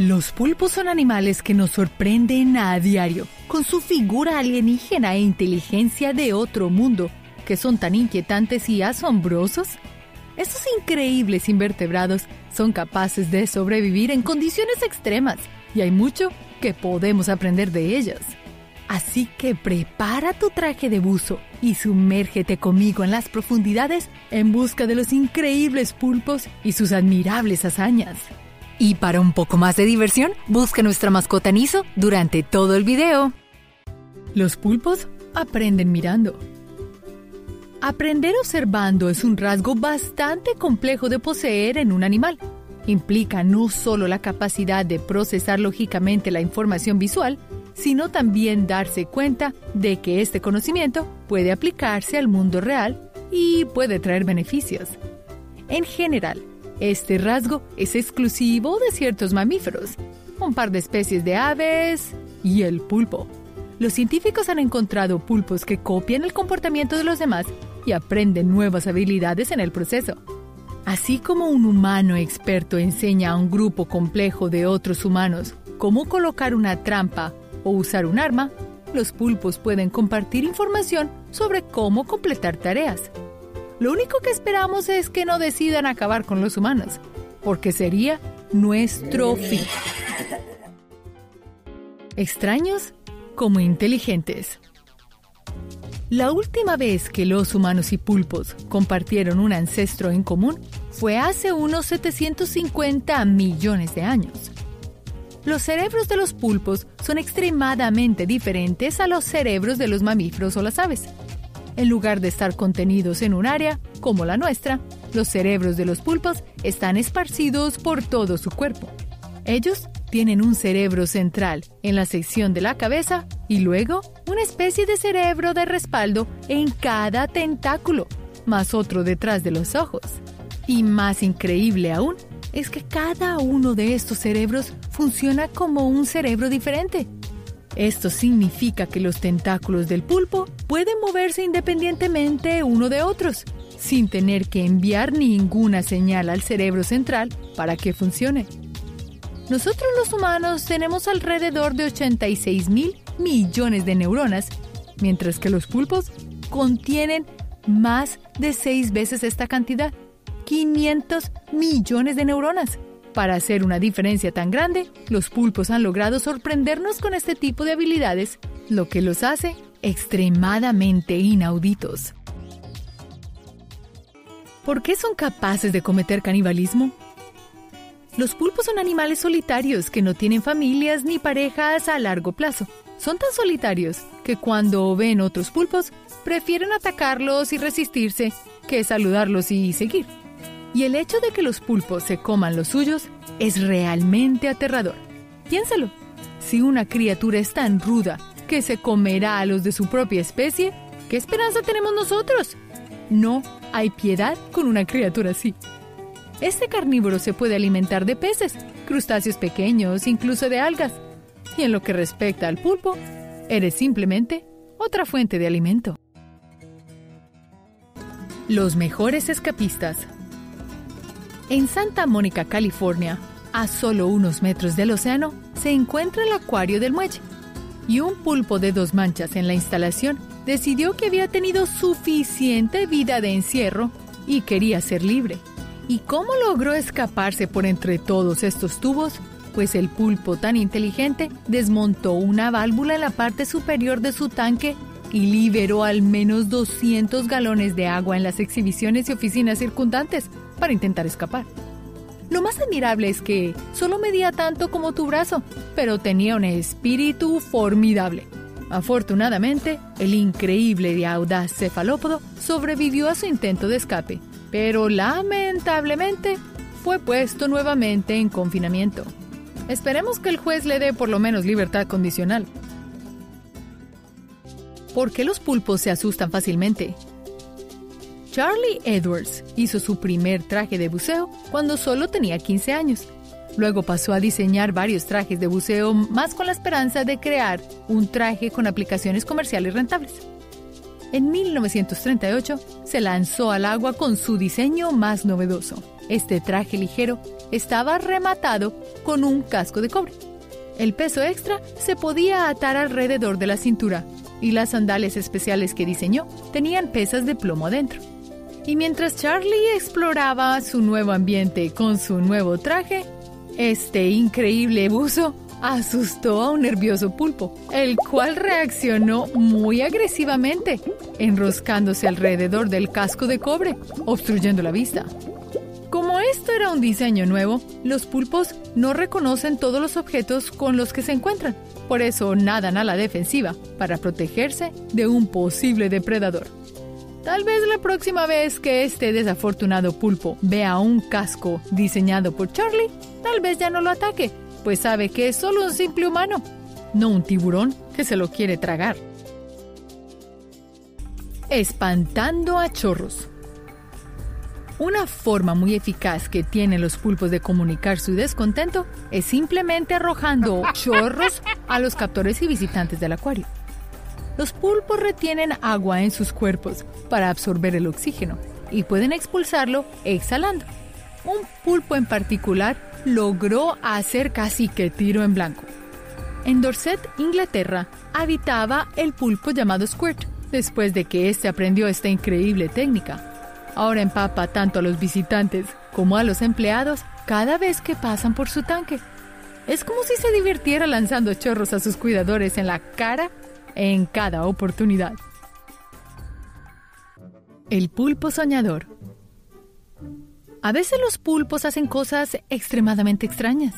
Los pulpos son animales que nos sorprenden a diario, con su figura alienígena e inteligencia de otro mundo, que son tan inquietantes y asombrosos. Estos increíbles invertebrados son capaces de sobrevivir en condiciones extremas, y hay mucho que podemos aprender de ellos. Así que prepara tu traje de buzo y sumérgete conmigo en las profundidades en busca de los increíbles pulpos y sus admirables hazañas. Y para un poco más de diversión, busca nuestra mascota Niso durante todo el video. Los pulpos aprenden mirando. Aprender observando es un rasgo bastante complejo de poseer en un animal. Implica no solo la capacidad de procesar lógicamente la información visual, sino también darse cuenta de que este conocimiento puede aplicarse al mundo real y puede traer beneficios. En general, este rasgo es exclusivo de ciertos mamíferos, un par de especies de aves y el pulpo. Los científicos han encontrado pulpos que copian el comportamiento de los demás y aprenden nuevas habilidades en el proceso. Así como un humano experto enseña a un grupo complejo de otros humanos cómo colocar una trampa o usar un arma, los pulpos pueden compartir información sobre cómo completar tareas. Lo único que esperamos es que no decidan acabar con los humanos, porque sería nuestro fin. Extraños como inteligentes. La última vez que los humanos y pulpos compartieron un ancestro en común fue hace unos 750 millones de años. Los cerebros de los pulpos son extremadamente diferentes a los cerebros de los mamíferos o las aves. En lugar de estar contenidos en un área, como la nuestra, los cerebros de los pulpos están esparcidos por todo su cuerpo. Ellos tienen un cerebro central en la sección de la cabeza y luego una especie de cerebro de respaldo en cada tentáculo, más otro detrás de los ojos. Y más increíble aún es que cada uno de estos cerebros funciona como un cerebro diferente. Esto significa que los tentáculos del pulpo pueden moverse independientemente uno de otros, sin tener que enviar ninguna señal al cerebro central para que funcione. Nosotros los humanos tenemos alrededor de 86 mil millones de neuronas, mientras que los pulpos contienen más de seis veces esta cantidad, 500 millones de neuronas. Para hacer una diferencia tan grande, los pulpos han logrado sorprendernos con este tipo de habilidades, lo que los hace extremadamente inauditos. ¿Por qué son capaces de cometer canibalismo? Los pulpos son animales solitarios que no tienen familias ni parejas a largo plazo. Son tan solitarios que cuando ven otros pulpos prefieren atacarlos y resistirse que saludarlos y seguir. Y el hecho de que los pulpos se coman los suyos es realmente aterrador. Piénsalo. Si una criatura es tan ruda que se comerá a los de su propia especie, ¿qué esperanza tenemos nosotros? No hay piedad con una criatura así. Este carnívoro se puede alimentar de peces, crustáceos pequeños, incluso de algas. Y en lo que respecta al pulpo, eres simplemente otra fuente de alimento. Los mejores escapistas en Santa Mónica, California, a solo unos metros del océano, se encuentra el acuario del muelle. Y un pulpo de dos manchas en la instalación decidió que había tenido suficiente vida de encierro y quería ser libre. ¿Y cómo logró escaparse por entre todos estos tubos? Pues el pulpo tan inteligente desmontó una válvula en la parte superior de su tanque y liberó al menos 200 galones de agua en las exhibiciones y oficinas circundantes para intentar escapar. Lo más admirable es que solo medía tanto como tu brazo, pero tenía un espíritu formidable. Afortunadamente, el increíble y audaz cefalópodo sobrevivió a su intento de escape, pero lamentablemente fue puesto nuevamente en confinamiento. Esperemos que el juez le dé por lo menos libertad condicional. ¿Por qué los pulpos se asustan fácilmente? Charlie Edwards hizo su primer traje de buceo cuando solo tenía 15 años. Luego pasó a diseñar varios trajes de buceo más con la esperanza de crear un traje con aplicaciones comerciales rentables. En 1938 se lanzó al agua con su diseño más novedoso. Este traje ligero estaba rematado con un casco de cobre. El peso extra se podía atar alrededor de la cintura y las sandalias especiales que diseñó tenían pesas de plomo adentro. Y mientras Charlie exploraba su nuevo ambiente con su nuevo traje, este increíble buzo asustó a un nervioso pulpo, el cual reaccionó muy agresivamente, enroscándose alrededor del casco de cobre, obstruyendo la vista. Como esto era un diseño nuevo, los pulpos no reconocen todos los objetos con los que se encuentran, por eso nadan a la defensiva para protegerse de un posible depredador. Tal vez la próxima vez que este desafortunado pulpo vea un casco diseñado por Charlie, tal vez ya no lo ataque, pues sabe que es solo un simple humano, no un tiburón que se lo quiere tragar. Espantando a chorros. Una forma muy eficaz que tienen los pulpos de comunicar su descontento es simplemente arrojando chorros a los captores y visitantes del acuario. Los pulpos retienen agua en sus cuerpos para absorber el oxígeno y pueden expulsarlo exhalando. Un pulpo en particular logró hacer casi que tiro en blanco. En Dorset, Inglaterra, habitaba el pulpo llamado Squirt, después de que éste aprendió esta increíble técnica. Ahora empapa tanto a los visitantes como a los empleados cada vez que pasan por su tanque. Es como si se divirtiera lanzando chorros a sus cuidadores en la cara en cada oportunidad. El pulpo soñador. A veces los pulpos hacen cosas extremadamente extrañas.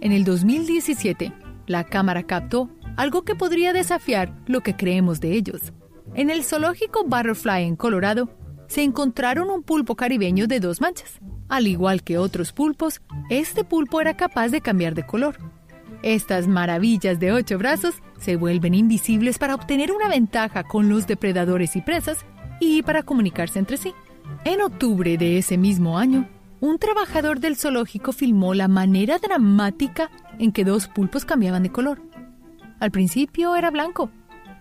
En el 2017, la cámara captó algo que podría desafiar lo que creemos de ellos. En el zoológico Butterfly en Colorado, se encontraron un pulpo caribeño de dos manchas. Al igual que otros pulpos, este pulpo era capaz de cambiar de color. Estas maravillas de ocho brazos se vuelven invisibles para obtener una ventaja con los depredadores y presas y para comunicarse entre sí. En octubre de ese mismo año, un trabajador del zoológico filmó la manera dramática en que dos pulpos cambiaban de color. Al principio era blanco.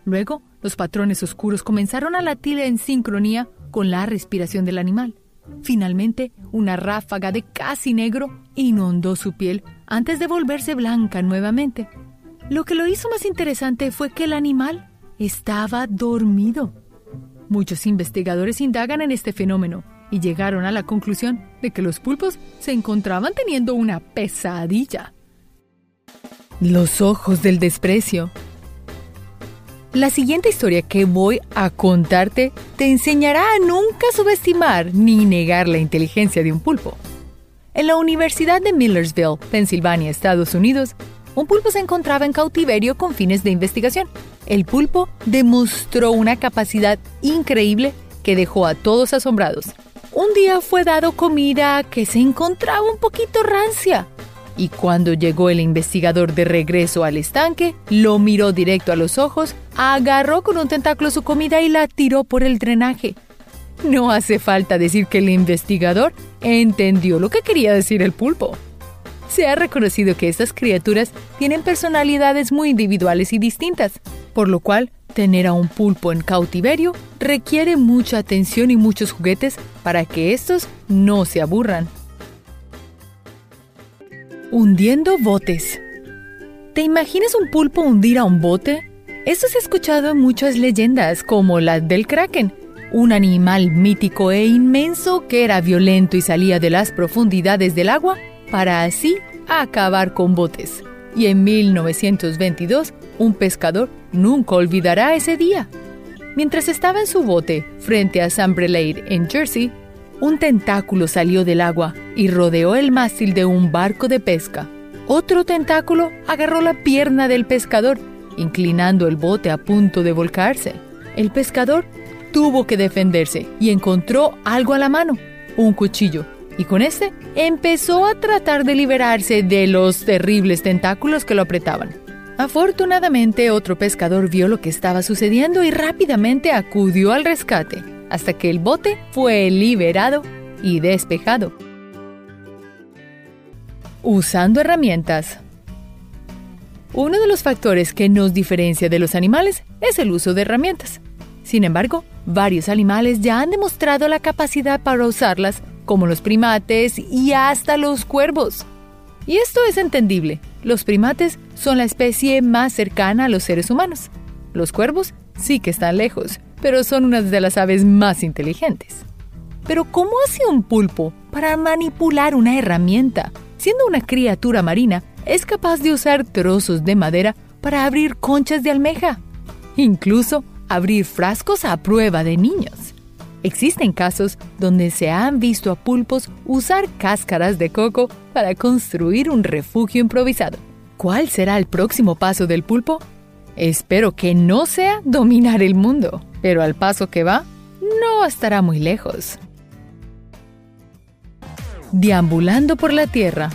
Luego, los patrones oscuros comenzaron a latir en sincronía con la respiración del animal. Finalmente, una ráfaga de casi negro inundó su piel antes de volverse blanca nuevamente. Lo que lo hizo más interesante fue que el animal estaba dormido. Muchos investigadores indagan en este fenómeno y llegaron a la conclusión de que los pulpos se encontraban teniendo una pesadilla. Los ojos del desprecio. La siguiente historia que voy a contarte te enseñará a nunca subestimar ni negar la inteligencia de un pulpo. En la Universidad de Millersville, Pensilvania, Estados Unidos, un pulpo se encontraba en cautiverio con fines de investigación el pulpo demostró una capacidad increíble que dejó a todos asombrados. Un día fue dado comida que se encontraba un poquito rancia. Y cuando llegó el investigador de regreso al estanque, lo miró directo a los ojos, agarró con un tentáculo su comida y la tiró por el drenaje. No hace falta decir que el investigador entendió lo que quería decir el pulpo. Se ha reconocido que estas criaturas tienen personalidades muy individuales y distintas, por lo cual tener a un pulpo en cautiverio requiere mucha atención y muchos juguetes para que estos no se aburran. Hundiendo botes. ¿Te imaginas un pulpo hundir a un bote? Esto se ha escuchado en muchas leyendas, como la del kraken, un animal mítico e inmenso que era violento y salía de las profundidades del agua para así acabar con botes. Y en 1922, un pescador nunca olvidará ese día. Mientras estaba en su bote frente a Sambrelade en Jersey, un tentáculo salió del agua y rodeó el mástil de un barco de pesca. Otro tentáculo agarró la pierna del pescador, inclinando el bote a punto de volcarse. El pescador tuvo que defenderse y encontró algo a la mano, un cuchillo, y con este empezó a tratar de liberarse de los terribles tentáculos que lo apretaban. Afortunadamente, otro pescador vio lo que estaba sucediendo y rápidamente acudió al rescate, hasta que el bote fue liberado y despejado. Usando herramientas. Uno de los factores que nos diferencia de los animales es el uso de herramientas. Sin embargo, varios animales ya han demostrado la capacidad para usarlas, como los primates y hasta los cuervos. Y esto es entendible. Los primates son la especie más cercana a los seres humanos. Los cuervos sí que están lejos, pero son unas de las aves más inteligentes. Pero ¿cómo hace un pulpo para manipular una herramienta? Siendo una criatura marina, es capaz de usar trozos de madera para abrir conchas de almeja. Incluso abrir frascos a prueba de niños. Existen casos donde se han visto a pulpos usar cáscaras de coco para construir un refugio improvisado. ¿Cuál será el próximo paso del pulpo? Espero que no sea dominar el mundo, pero al paso que va, no estará muy lejos. Deambulando por la Tierra.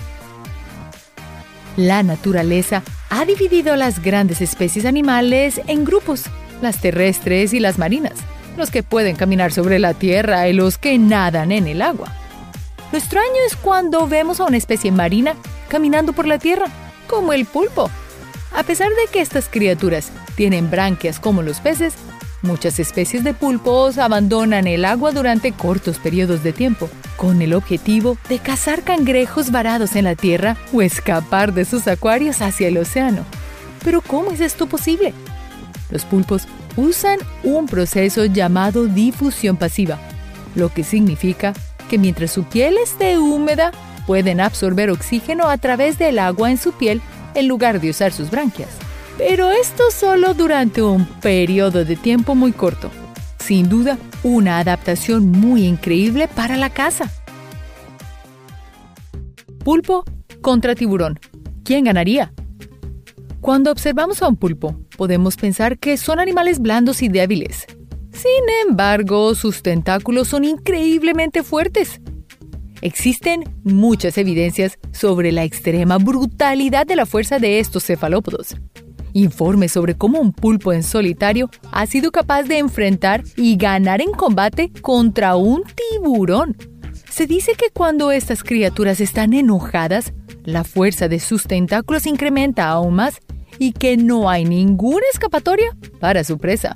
La naturaleza ha dividido las grandes especies animales en grupos, las terrestres y las marinas los que pueden caminar sobre la tierra y los que nadan en el agua. Lo extraño es cuando vemos a una especie marina caminando por la tierra, como el pulpo. A pesar de que estas criaturas tienen branquias como los peces, muchas especies de pulpos abandonan el agua durante cortos periodos de tiempo, con el objetivo de cazar cangrejos varados en la tierra o escapar de sus acuarios hacia el océano. Pero ¿cómo es esto posible? Los pulpos usan un proceso llamado difusión pasiva, lo que significa que mientras su piel esté húmeda, pueden absorber oxígeno a través del agua en su piel en lugar de usar sus branquias. Pero esto solo durante un periodo de tiempo muy corto. Sin duda, una adaptación muy increíble para la caza. Pulpo contra tiburón. ¿Quién ganaría? Cuando observamos a un pulpo, podemos pensar que son animales blandos y débiles. Sin embargo, sus tentáculos son increíblemente fuertes. Existen muchas evidencias sobre la extrema brutalidad de la fuerza de estos cefalópodos. Informes sobre cómo un pulpo en solitario ha sido capaz de enfrentar y ganar en combate contra un tiburón. Se dice que cuando estas criaturas están enojadas, la fuerza de sus tentáculos incrementa aún más y que no hay ninguna escapatoria para su presa.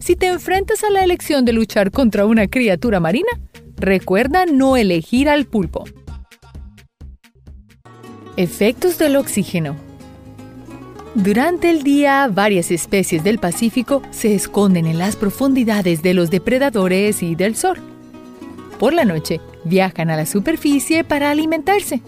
Si te enfrentas a la elección de luchar contra una criatura marina, recuerda no elegir al pulpo. Efectos del oxígeno. Durante el día, varias especies del Pacífico se esconden en las profundidades de los depredadores y del sol. Por la noche, viajan a la superficie para alimentarse.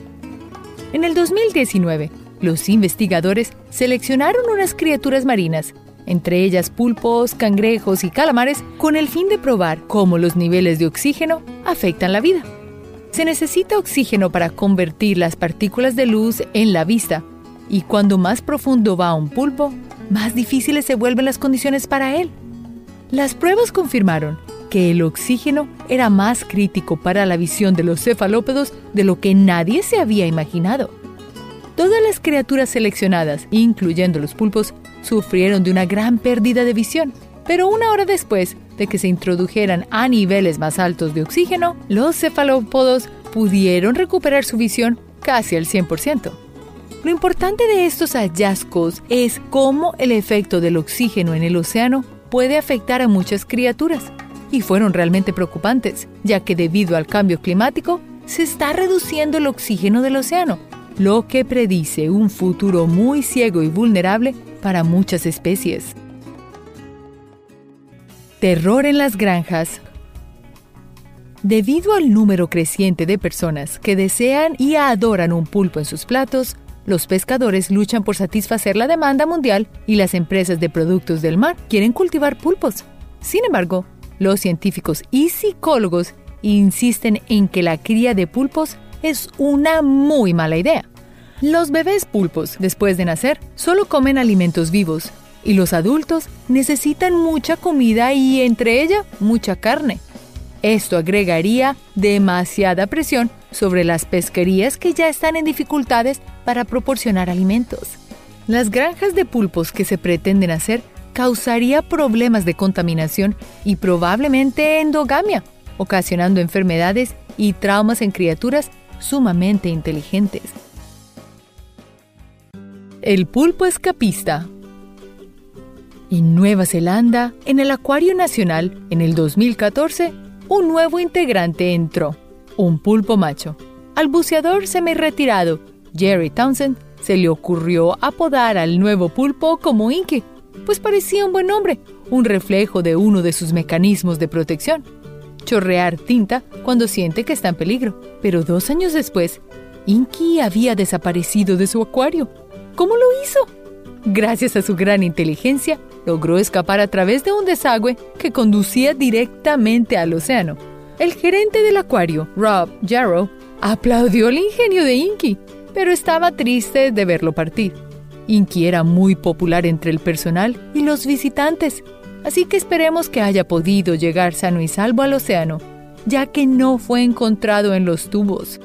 En el 2019, los investigadores seleccionaron unas criaturas marinas, entre ellas pulpos, cangrejos y calamares, con el fin de probar cómo los niveles de oxígeno afectan la vida. Se necesita oxígeno para convertir las partículas de luz en la vista, y cuando más profundo va un pulpo, más difíciles se vuelven las condiciones para él. Las pruebas confirmaron que el oxígeno era más crítico para la visión de los cefalópodos de lo que nadie se había imaginado. Todas las criaturas seleccionadas, incluyendo los pulpos, sufrieron de una gran pérdida de visión. Pero una hora después de que se introdujeran a niveles más altos de oxígeno, los cefalópodos pudieron recuperar su visión casi al 100%. Lo importante de estos hallazgos es cómo el efecto del oxígeno en el océano puede afectar a muchas criaturas. Y fueron realmente preocupantes, ya que debido al cambio climático, se está reduciendo el oxígeno del océano, lo que predice un futuro muy ciego y vulnerable para muchas especies. Terror en las granjas. Debido al número creciente de personas que desean y adoran un pulpo en sus platos, los pescadores luchan por satisfacer la demanda mundial y las empresas de productos del mar quieren cultivar pulpos. Sin embargo, los científicos y psicólogos insisten en que la cría de pulpos es una muy mala idea. Los bebés pulpos, después de nacer, solo comen alimentos vivos y los adultos necesitan mucha comida y entre ella mucha carne. Esto agregaría demasiada presión sobre las pesquerías que ya están en dificultades para proporcionar alimentos. Las granjas de pulpos que se pretenden hacer causaría problemas de contaminación y probablemente endogamia, ocasionando enfermedades y traumas en criaturas sumamente inteligentes. El pulpo escapista. En Nueva Zelanda, en el Acuario Nacional, en el 2014, un nuevo integrante entró, un pulpo macho. Al buceador semi-retirado, Jerry Townsend, se le ocurrió apodar al nuevo pulpo como Inky, pues parecía un buen nombre, un reflejo de uno de sus mecanismos de protección. Chorrear tinta cuando siente que está en peligro. Pero dos años después, Inky había desaparecido de su acuario. ¿Cómo lo hizo? Gracias a su gran inteligencia, logró escapar a través de un desagüe que conducía directamente al océano. El gerente del acuario, Rob Jarrow, aplaudió el ingenio de Inky, pero estaba triste de verlo partir. Inky era muy popular entre el personal y los visitantes, así que esperemos que haya podido llegar sano y salvo al océano, ya que no fue encontrado en los tubos.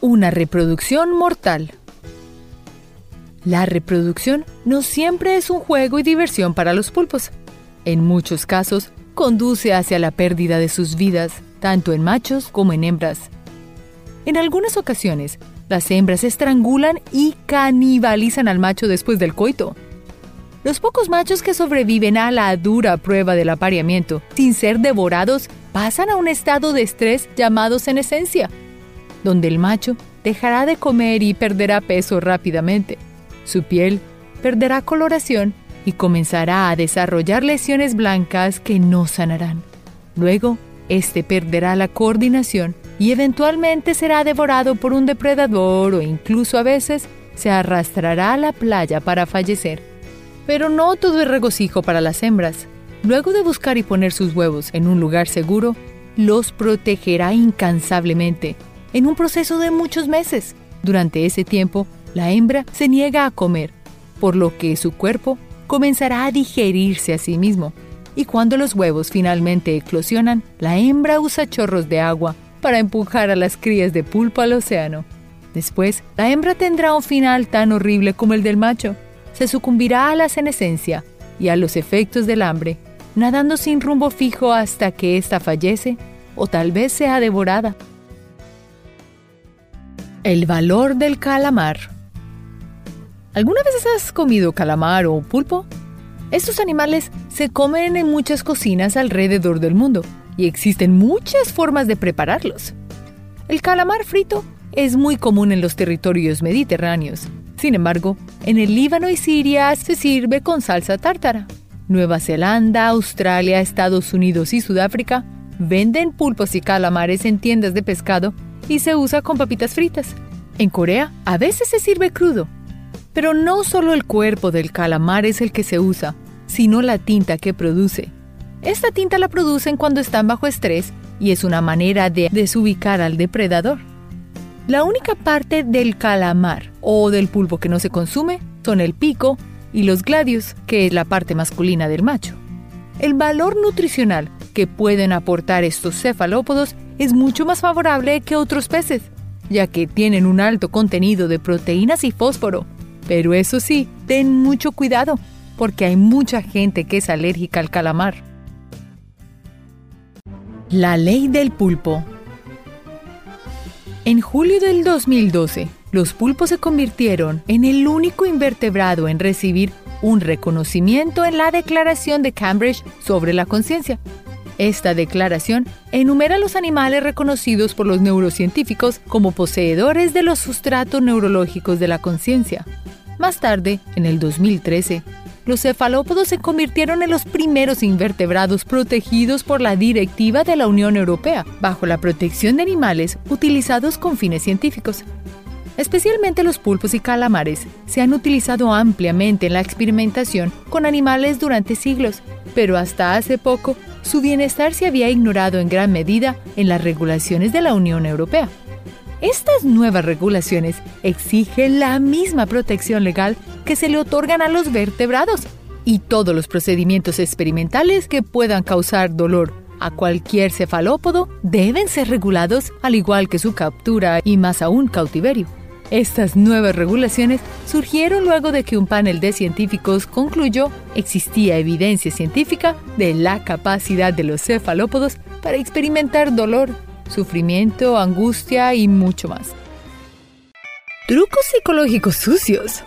Una reproducción mortal. La reproducción no siempre es un juego y diversión para los pulpos. En muchos casos, conduce hacia la pérdida de sus vidas, tanto en machos como en hembras. En algunas ocasiones, las hembras estrangulan y canibalizan al macho después del coito. Los pocos machos que sobreviven a la dura prueba del apareamiento, sin ser devorados, pasan a un estado de estrés llamado senescencia, donde el macho dejará de comer y perderá peso rápidamente. Su piel perderá coloración y comenzará a desarrollar lesiones blancas que no sanarán. Luego, este perderá la coordinación y eventualmente será devorado por un depredador o incluso a veces se arrastrará a la playa para fallecer. Pero no todo es regocijo para las hembras. Luego de buscar y poner sus huevos en un lugar seguro, los protegerá incansablemente, en un proceso de muchos meses. Durante ese tiempo, la hembra se niega a comer, por lo que su cuerpo comenzará a digerirse a sí mismo. Y cuando los huevos finalmente eclosionan, la hembra usa chorros de agua para empujar a las crías de pulpo al océano. Después, la hembra tendrá un final tan horrible como el del macho. Se sucumbirá a la senescencia y a los efectos del hambre, nadando sin rumbo fijo hasta que ésta fallece o tal vez sea devorada. El valor del calamar. ¿Alguna vez has comido calamar o pulpo? Estos animales se comen en muchas cocinas alrededor del mundo y existen muchas formas de prepararlos. El calamar frito es muy común en los territorios mediterráneos. Sin embargo, en el Líbano y Siria se sirve con salsa tártara. Nueva Zelanda, Australia, Estados Unidos y Sudáfrica venden pulpos y calamares en tiendas de pescado y se usa con papitas fritas. En Corea a veces se sirve crudo pero no solo el cuerpo del calamar es el que se usa, sino la tinta que produce. Esta tinta la producen cuando están bajo estrés y es una manera de desubicar al depredador. La única parte del calamar o del pulpo que no se consume son el pico y los gladios, que es la parte masculina del macho. El valor nutricional que pueden aportar estos cefalópodos es mucho más favorable que otros peces, ya que tienen un alto contenido de proteínas y fósforo, pero eso sí, ten mucho cuidado, porque hay mucha gente que es alérgica al calamar. La ley del pulpo. En julio del 2012, los pulpos se convirtieron en el único invertebrado en recibir un reconocimiento en la Declaración de Cambridge sobre la conciencia. Esta declaración enumera los animales reconocidos por los neurocientíficos como poseedores de los sustratos neurológicos de la conciencia. Más tarde, en el 2013, los cefalópodos se convirtieron en los primeros invertebrados protegidos por la Directiva de la Unión Europea, bajo la protección de animales utilizados con fines científicos. Especialmente los pulpos y calamares se han utilizado ampliamente en la experimentación con animales durante siglos, pero hasta hace poco su bienestar se había ignorado en gran medida en las regulaciones de la Unión Europea. Estas nuevas regulaciones exigen la misma protección legal que se le otorgan a los vertebrados y todos los procedimientos experimentales que puedan causar dolor a cualquier cefalópodo deben ser regulados al igual que su captura y más aún cautiverio. Estas nuevas regulaciones surgieron luego de que un panel de científicos concluyó existía evidencia científica de la capacidad de los cefalópodos para experimentar dolor sufrimiento, angustia y mucho más. Trucos psicológicos sucios.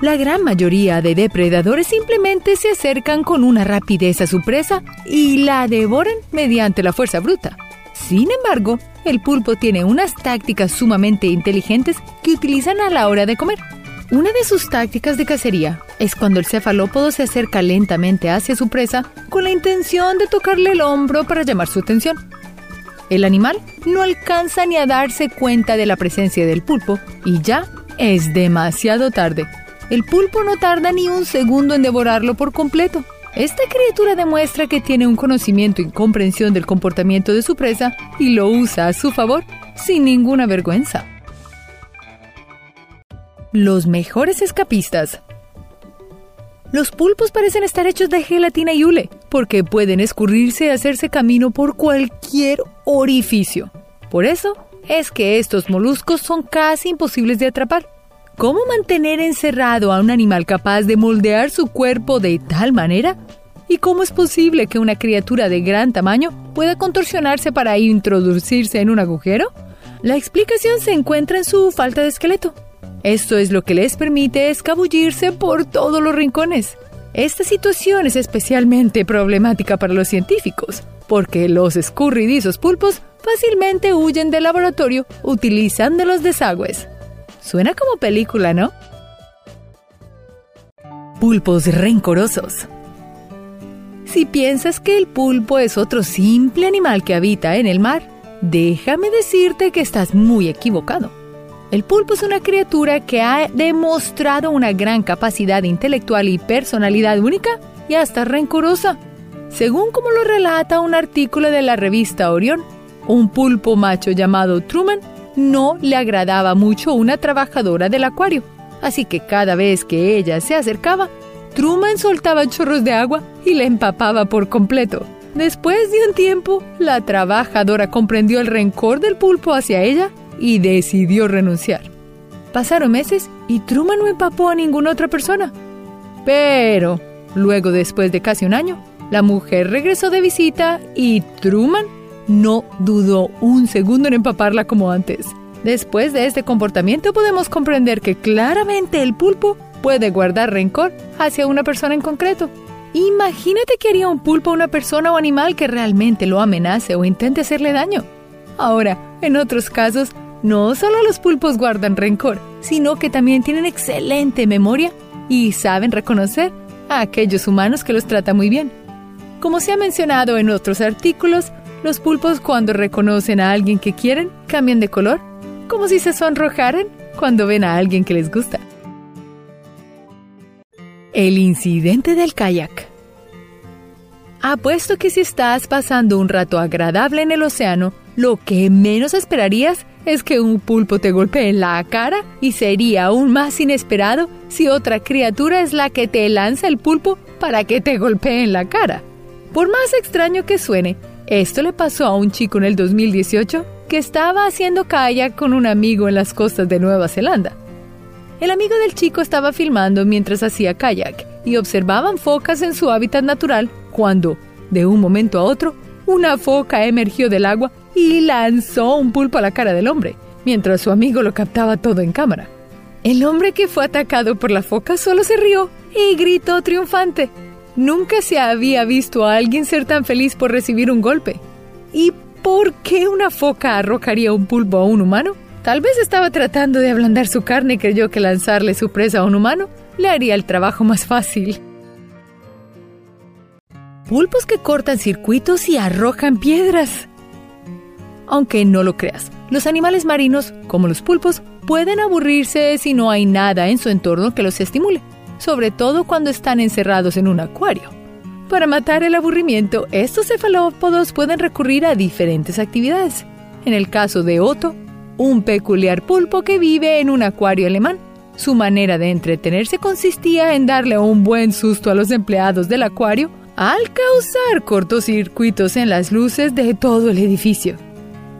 La gran mayoría de depredadores simplemente se acercan con una rapidez a su presa y la devoran mediante la fuerza bruta. Sin embargo, el pulpo tiene unas tácticas sumamente inteligentes que utilizan a la hora de comer. Una de sus tácticas de cacería es cuando el cefalópodo se acerca lentamente hacia su presa con la intención de tocarle el hombro para llamar su atención. El animal no alcanza ni a darse cuenta de la presencia del pulpo y ya es demasiado tarde. El pulpo no tarda ni un segundo en devorarlo por completo. Esta criatura demuestra que tiene un conocimiento y comprensión del comportamiento de su presa y lo usa a su favor sin ninguna vergüenza. Los mejores escapistas. Los pulpos parecen estar hechos de gelatina y hule, porque pueden escurrirse y hacerse camino por cualquier orificio. Por eso es que estos moluscos son casi imposibles de atrapar. ¿Cómo mantener encerrado a un animal capaz de moldear su cuerpo de tal manera? ¿Y cómo es posible que una criatura de gran tamaño pueda contorsionarse para introducirse en un agujero? La explicación se encuentra en su falta de esqueleto. Esto es lo que les permite escabullirse por todos los rincones. Esta situación es especialmente problemática para los científicos, porque los escurridizos pulpos fácilmente huyen del laboratorio utilizando los desagües. Suena como película, ¿no? Pulpos rencorosos. Si piensas que el pulpo es otro simple animal que habita en el mar, déjame decirte que estás muy equivocado. El pulpo es una criatura que ha demostrado una gran capacidad intelectual y personalidad única y hasta rencorosa. Según como lo relata un artículo de la revista Orión, un pulpo macho llamado Truman no le agradaba mucho una trabajadora del acuario, así que cada vez que ella se acercaba, Truman soltaba chorros de agua y le empapaba por completo. Después de un tiempo, la trabajadora comprendió el rencor del pulpo hacia ella y decidió renunciar. Pasaron meses y Truman no empapó a ninguna otra persona. Pero, luego después de casi un año, la mujer regresó de visita y Truman no dudó un segundo en empaparla como antes. Después de este comportamiento podemos comprender que claramente el pulpo puede guardar rencor hacia una persona en concreto. Imagínate que haría un pulpo a una persona o animal que realmente lo amenace o intente hacerle daño. Ahora, en otros casos, no solo los pulpos guardan rencor, sino que también tienen excelente memoria y saben reconocer a aquellos humanos que los tratan muy bien. Como se ha mencionado en otros artículos, los pulpos cuando reconocen a alguien que quieren cambian de color, como si se sonrojaran cuando ven a alguien que les gusta. El incidente del kayak. Apuesto que si estás pasando un rato agradable en el océano, lo que menos esperarías es que un pulpo te golpee en la cara y sería aún más inesperado si otra criatura es la que te lanza el pulpo para que te golpee en la cara. Por más extraño que suene, esto le pasó a un chico en el 2018 que estaba haciendo kayak con un amigo en las costas de Nueva Zelanda. El amigo del chico estaba filmando mientras hacía kayak y observaban focas en su hábitat natural cuando, de un momento a otro, una foca emergió del agua y lanzó un pulpo a la cara del hombre, mientras su amigo lo captaba todo en cámara. El hombre que fue atacado por la foca solo se rió y gritó triunfante. Nunca se había visto a alguien ser tan feliz por recibir un golpe. ¿Y por qué una foca arrojaría un pulpo a un humano? Tal vez estaba tratando de ablandar su carne y creyó que lanzarle su presa a un humano le haría el trabajo más fácil. Pulpos que cortan circuitos y arrojan piedras. Aunque no lo creas, los animales marinos, como los pulpos, pueden aburrirse si no hay nada en su entorno que los estimule sobre todo cuando están encerrados en un acuario. Para matar el aburrimiento, estos cefalópodos pueden recurrir a diferentes actividades. En el caso de Otto, un peculiar pulpo que vive en un acuario alemán, su manera de entretenerse consistía en darle un buen susto a los empleados del acuario al causar cortocircuitos en las luces de todo el edificio.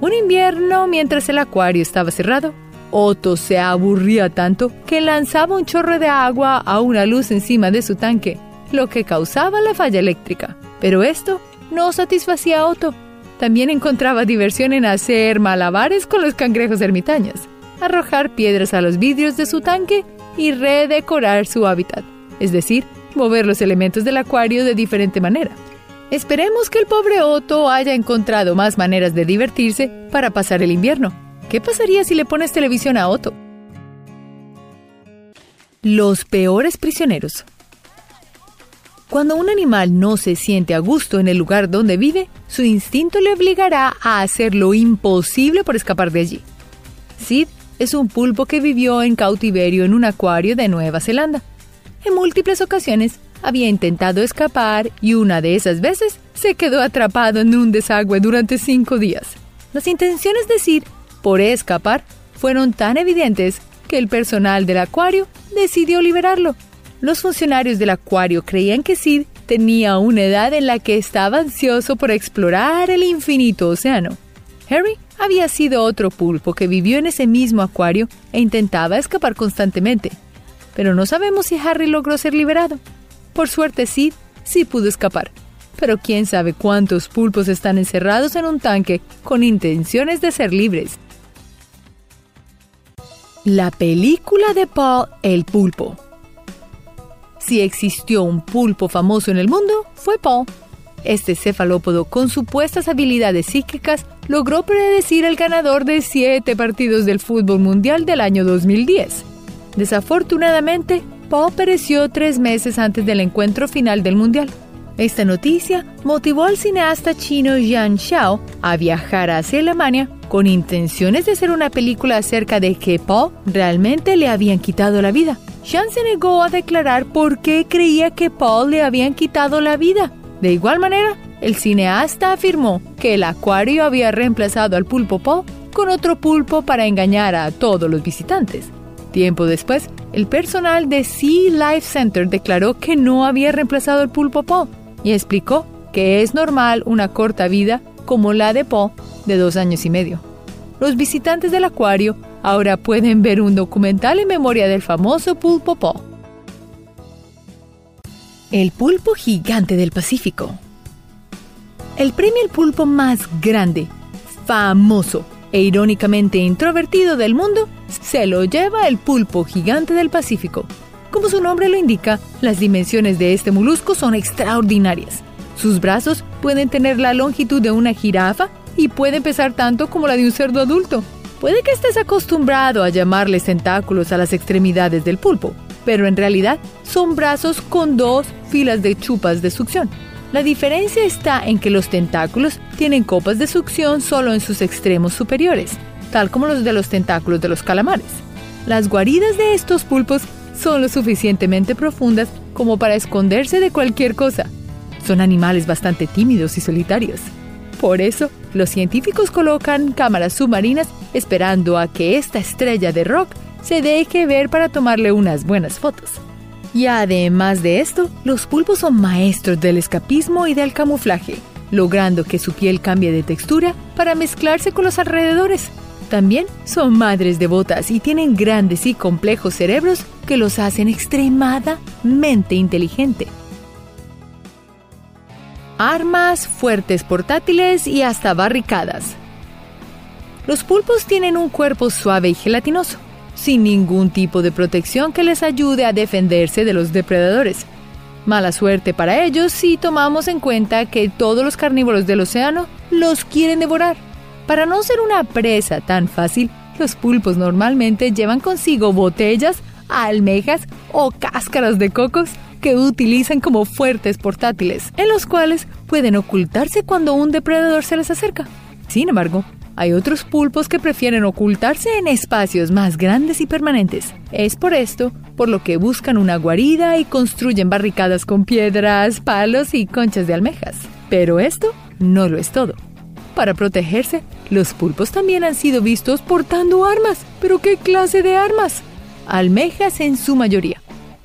Un invierno, mientras el acuario estaba cerrado, Otto se aburría tanto que lanzaba un chorro de agua a una luz encima de su tanque, lo que causaba la falla eléctrica. Pero esto no satisfacía a Otto. También encontraba diversión en hacer malabares con los cangrejos ermitaños, arrojar piedras a los vidrios de su tanque y redecorar su hábitat, es decir, mover los elementos del acuario de diferente manera. Esperemos que el pobre Otto haya encontrado más maneras de divertirse para pasar el invierno. ¿Qué pasaría si le pones televisión a Otto? Los peores prisioneros. Cuando un animal no se siente a gusto en el lugar donde vive, su instinto le obligará a hacer lo imposible por escapar de allí. Sid es un pulpo que vivió en cautiverio en un acuario de Nueva Zelanda. En múltiples ocasiones había intentado escapar y una de esas veces se quedó atrapado en un desagüe durante cinco días. Las intenciones de Sid por escapar fueron tan evidentes que el personal del acuario decidió liberarlo los funcionarios del acuario creían que Sid tenía una edad en la que estaba ansioso por explorar el infinito océano. Harry había sido otro pulpo que vivió en ese mismo acuario e intentaba escapar constantemente. Pero no sabemos si Harry logró ser liberado. Por suerte Sid sí pudo escapar. Pero quién sabe cuántos pulpos están encerrados en un tanque con intenciones de ser libres. La película de Paul el pulpo. Si existió un pulpo famoso en el mundo, fue Paul. Este cefalópodo, con supuestas habilidades psíquicas, logró predecir el ganador de siete partidos del fútbol mundial del año 2010. Desafortunadamente, Paul pereció tres meses antes del encuentro final del mundial. Esta noticia motivó al cineasta chino Yan Xiao a viajar hacia Alemania con intenciones de hacer una película acerca de que Paul realmente le habían quitado la vida. Sean se negó a declarar por qué creía que Paul le habían quitado la vida. De igual manera, el cineasta afirmó que el acuario había reemplazado al pulpo Paul con otro pulpo para engañar a todos los visitantes. Tiempo después, el personal de Sea Life Center declaró que no había reemplazado al pulpo Paul y explicó que es normal una corta vida como la de Paul de dos años y medio. Los visitantes del acuario Ahora pueden ver un documental en memoria del famoso pulpo Po. El pulpo gigante del Pacífico. El premio El pulpo más grande, famoso e irónicamente introvertido del mundo se lo lleva el pulpo gigante del Pacífico. Como su nombre lo indica, las dimensiones de este molusco son extraordinarias. Sus brazos pueden tener la longitud de una jirafa y pueden pesar tanto como la de un cerdo adulto. Puede que estés acostumbrado a llamarles tentáculos a las extremidades del pulpo, pero en realidad son brazos con dos filas de chupas de succión. La diferencia está en que los tentáculos tienen copas de succión solo en sus extremos superiores, tal como los de los tentáculos de los calamares. Las guaridas de estos pulpos son lo suficientemente profundas como para esconderse de cualquier cosa. Son animales bastante tímidos y solitarios. Por eso, los científicos colocan cámaras submarinas esperando a que esta estrella de rock se deje ver para tomarle unas buenas fotos. Y además de esto, los pulpos son maestros del escapismo y del camuflaje, logrando que su piel cambie de textura para mezclarse con los alrededores. También son madres devotas y tienen grandes y complejos cerebros que los hacen extremadamente inteligentes armas, fuertes portátiles y hasta barricadas. Los pulpos tienen un cuerpo suave y gelatinoso, sin ningún tipo de protección que les ayude a defenderse de los depredadores. Mala suerte para ellos si tomamos en cuenta que todos los carnívoros del océano los quieren devorar. Para no ser una presa tan fácil, los pulpos normalmente llevan consigo botellas, almejas o cáscaras de cocos que utilizan como fuertes portátiles, en los cuales pueden ocultarse cuando un depredador se les acerca. Sin embargo, hay otros pulpos que prefieren ocultarse en espacios más grandes y permanentes. Es por esto por lo que buscan una guarida y construyen barricadas con piedras, palos y conchas de almejas. Pero esto no lo es todo. Para protegerse, los pulpos también han sido vistos portando armas. ¿Pero qué clase de armas? Almejas en su mayoría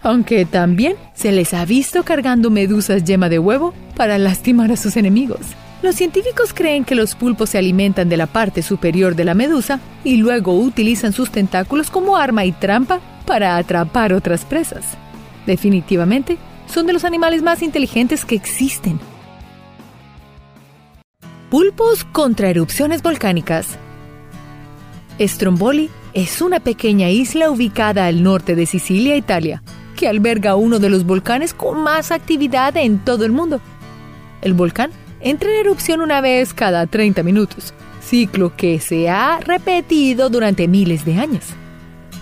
aunque también se les ha visto cargando medusas yema de huevo para lastimar a sus enemigos. Los científicos creen que los pulpos se alimentan de la parte superior de la medusa y luego utilizan sus tentáculos como arma y trampa para atrapar otras presas. Definitivamente, son de los animales más inteligentes que existen. Pulpos contra erupciones volcánicas. Stromboli es una pequeña isla ubicada al norte de Sicilia, Italia, que alberga uno de los volcanes con más actividad en todo el mundo. El volcán entra en erupción una vez cada 30 minutos, ciclo que se ha repetido durante miles de años.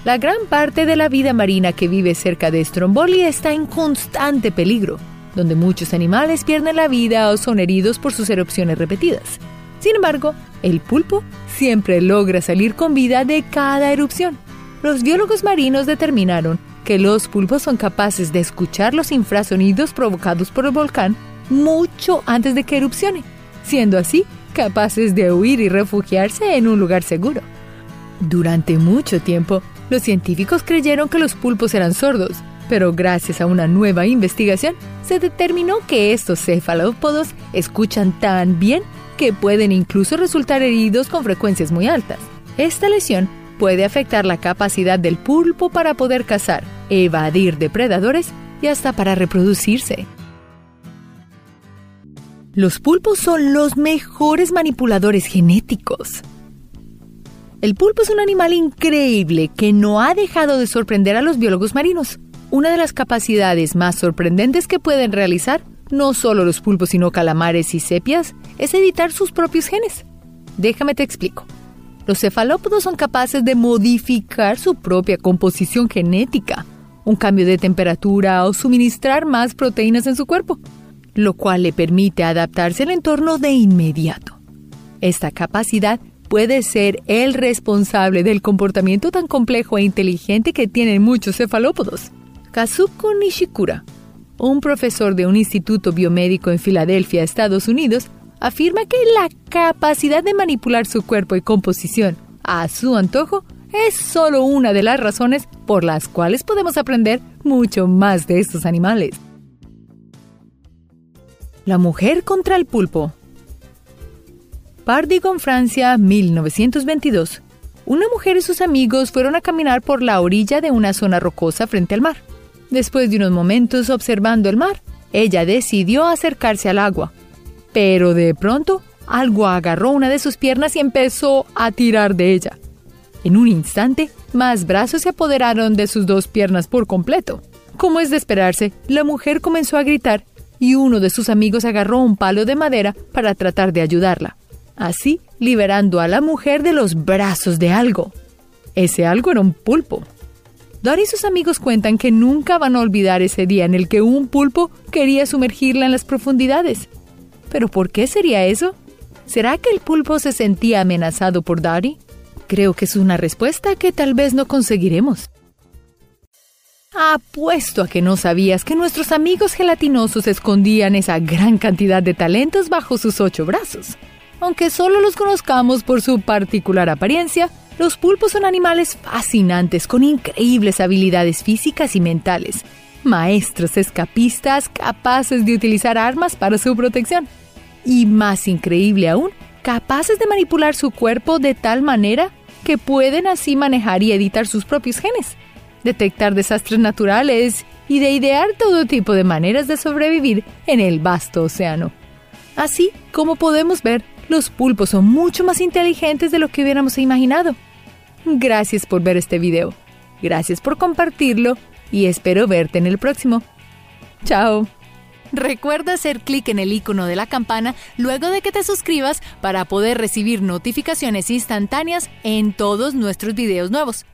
La gran parte de la vida marina que vive cerca de Stromboli está en constante peligro, donde muchos animales pierden la vida o son heridos por sus erupciones repetidas. Sin embargo, el pulpo siempre logra salir con vida de cada erupción. Los biólogos marinos determinaron que los pulpos son capaces de escuchar los infrasonidos provocados por el volcán mucho antes de que erupcione, siendo así capaces de huir y refugiarse en un lugar seguro. Durante mucho tiempo, los científicos creyeron que los pulpos eran sordos, pero gracias a una nueva investigación se determinó que estos cefalópodos escuchan tan bien que pueden incluso resultar heridos con frecuencias muy altas. Esta lesión puede afectar la capacidad del pulpo para poder cazar, evadir depredadores y hasta para reproducirse. Los pulpos son los mejores manipuladores genéticos. El pulpo es un animal increíble que no ha dejado de sorprender a los biólogos marinos. Una de las capacidades más sorprendentes que pueden realizar, no solo los pulpos sino calamares y sepias, es editar sus propios genes. Déjame te explico. Los cefalópodos son capaces de modificar su propia composición genética, un cambio de temperatura o suministrar más proteínas en su cuerpo lo cual le permite adaptarse al entorno de inmediato. Esta capacidad puede ser el responsable del comportamiento tan complejo e inteligente que tienen muchos cefalópodos. Kazuko Nishikura, un profesor de un instituto biomédico en Filadelfia, Estados Unidos, afirma que la capacidad de manipular su cuerpo y composición a su antojo es solo una de las razones por las cuales podemos aprender mucho más de estos animales. La mujer contra el pulpo. Pardigon, Francia, 1922. Una mujer y sus amigos fueron a caminar por la orilla de una zona rocosa frente al mar. Después de unos momentos observando el mar, ella decidió acercarse al agua. Pero de pronto, algo agarró una de sus piernas y empezó a tirar de ella. En un instante, más brazos se apoderaron de sus dos piernas por completo. Como es de esperarse, la mujer comenzó a gritar y uno de sus amigos agarró un palo de madera para tratar de ayudarla, así liberando a la mujer de los brazos de algo. Ese algo era un pulpo. Dora y sus amigos cuentan que nunca van a olvidar ese día en el que un pulpo quería sumergirla en las profundidades. ¿Pero por qué sería eso? ¿Será que el pulpo se sentía amenazado por Dari? Creo que es una respuesta que tal vez no conseguiremos. Apuesto a que no sabías que nuestros amigos gelatinosos escondían esa gran cantidad de talentos bajo sus ocho brazos. Aunque solo los conozcamos por su particular apariencia, los pulpos son animales fascinantes con increíbles habilidades físicas y mentales, maestros escapistas capaces de utilizar armas para su protección. Y más increíble aún, capaces de manipular su cuerpo de tal manera que pueden así manejar y editar sus propios genes detectar desastres naturales y de idear todo tipo de maneras de sobrevivir en el vasto océano. Así como podemos ver, los pulpos son mucho más inteligentes de lo que hubiéramos imaginado. Gracias por ver este video. Gracias por compartirlo y espero verte en el próximo. Chao. Recuerda hacer clic en el icono de la campana luego de que te suscribas para poder recibir notificaciones instantáneas en todos nuestros videos nuevos.